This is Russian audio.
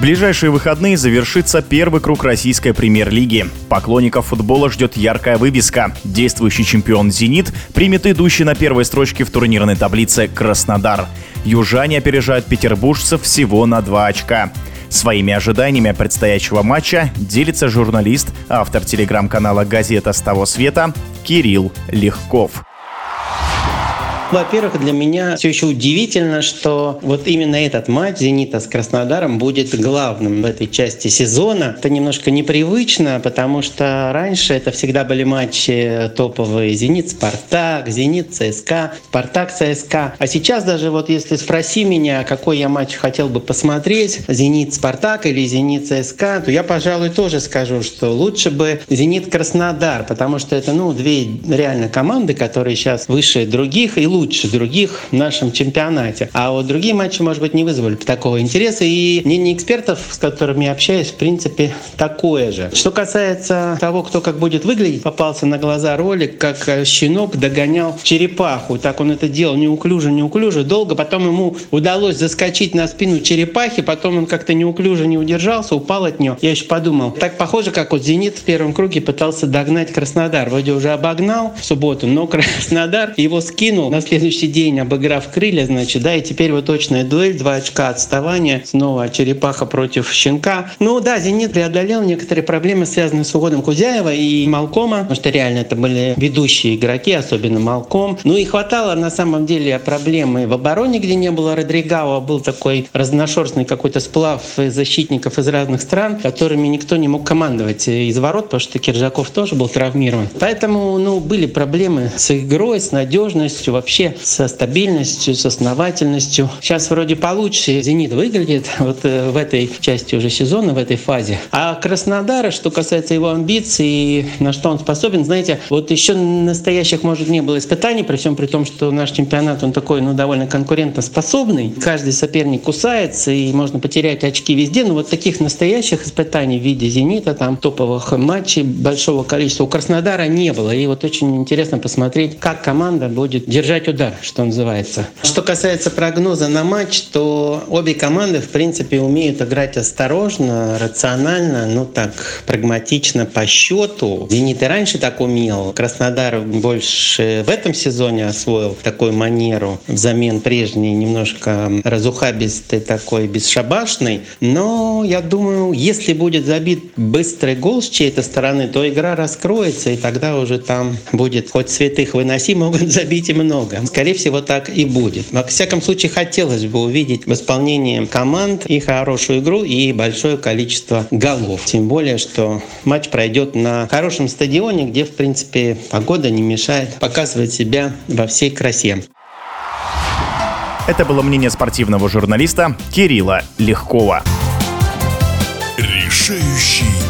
ближайшие выходные завершится первый круг российской премьер-лиги. Поклонников футбола ждет яркая вывеска. Действующий чемпион «Зенит» примет идущий на первой строчке в турнирной таблице «Краснодар». Южане опережают петербуржцев всего на два очка. Своими ожиданиями предстоящего матча делится журналист, автор телеграм-канала «Газета с того света» Кирилл Легков. Во-первых, для меня все еще удивительно, что вот именно этот матч «Зенита» с Краснодаром будет главным в этой части сезона. Это немножко непривычно, потому что раньше это всегда были матчи топовые «Зенит-Спартак», «Зенит-ЦСКА», «Спартак-ЦСКА». А сейчас даже вот если спроси меня, какой я матч хотел бы посмотреть, «Зенит-Спартак» или «Зенит-ЦСКА», то я, пожалуй, тоже скажу, что лучше бы «Зенит-Краснодар», потому что это, ну, две реально команды, которые сейчас выше других и лучше лучше других в нашем чемпионате. А вот другие матчи, может быть, не вызвали такого интереса. И мнение экспертов, с которыми я общаюсь, в принципе, такое же. Что касается того, кто как будет выглядеть, попался на глаза ролик, как щенок догонял черепаху. Так он это делал неуклюже, неуклюже, долго. Потом ему удалось заскочить на спину черепахи, потом он как-то неуклюже не удержался, упал от нее. Я еще подумал, так похоже, как вот «Зенит» в первом круге пытался догнать Краснодар. Вроде уже обогнал в субботу, но Краснодар его скинул на следующий день, обыграв крылья, значит, да, и теперь вот точная дуэль, два очка отставания, снова черепаха против щенка. Ну да, «Зенит» преодолел некоторые проблемы, связанные с уходом Кузяева и Малкома, потому что реально это были ведущие игроки, особенно Малком. Ну и хватало на самом деле проблемы в обороне, где не было Родригава, а был такой разношерстный какой-то сплав защитников из разных стран, которыми никто не мог командовать из ворот, потому что Киржаков тоже был травмирован. Поэтому, ну, были проблемы с игрой, с надежностью, вообще вообще со стабильностью, с основательностью. Сейчас вроде получше «Зенит» выглядит вот э, в этой части уже сезона, в этой фазе. А Краснодара, что касается его амбиций, на что он способен, знаете, вот еще настоящих, может, не было испытаний, при всем при том, что наш чемпионат, он такой, ну, довольно конкурентоспособный. Каждый соперник кусается, и можно потерять очки везде. Но вот таких настоящих испытаний в виде «Зенита», там, топовых матчей большого количества у Краснодара не было. И вот очень интересно посмотреть, как команда будет держать удар, что называется. Что касается прогноза на матч, то обе команды, в принципе, умеют играть осторожно, рационально, ну так, прагматично по счету. «Зенит» и раньше так умел. Краснодар больше в этом сезоне освоил такую манеру взамен прежней немножко разухабистой такой, бесшабашной. Но я думаю, если будет забит быстрый гол с чьей-то стороны, то игра раскроется, и тогда уже там будет хоть святых выноси, могут забить и много. Скорее всего, так и будет. Во всяком случае, хотелось бы увидеть в исполнении команд и хорошую игру, и большое количество голов. Тем более, что матч пройдет на хорошем стадионе, где, в принципе, погода не мешает показывать себя во всей красе. Это было мнение спортивного журналиста Кирилла Легкова. Решающий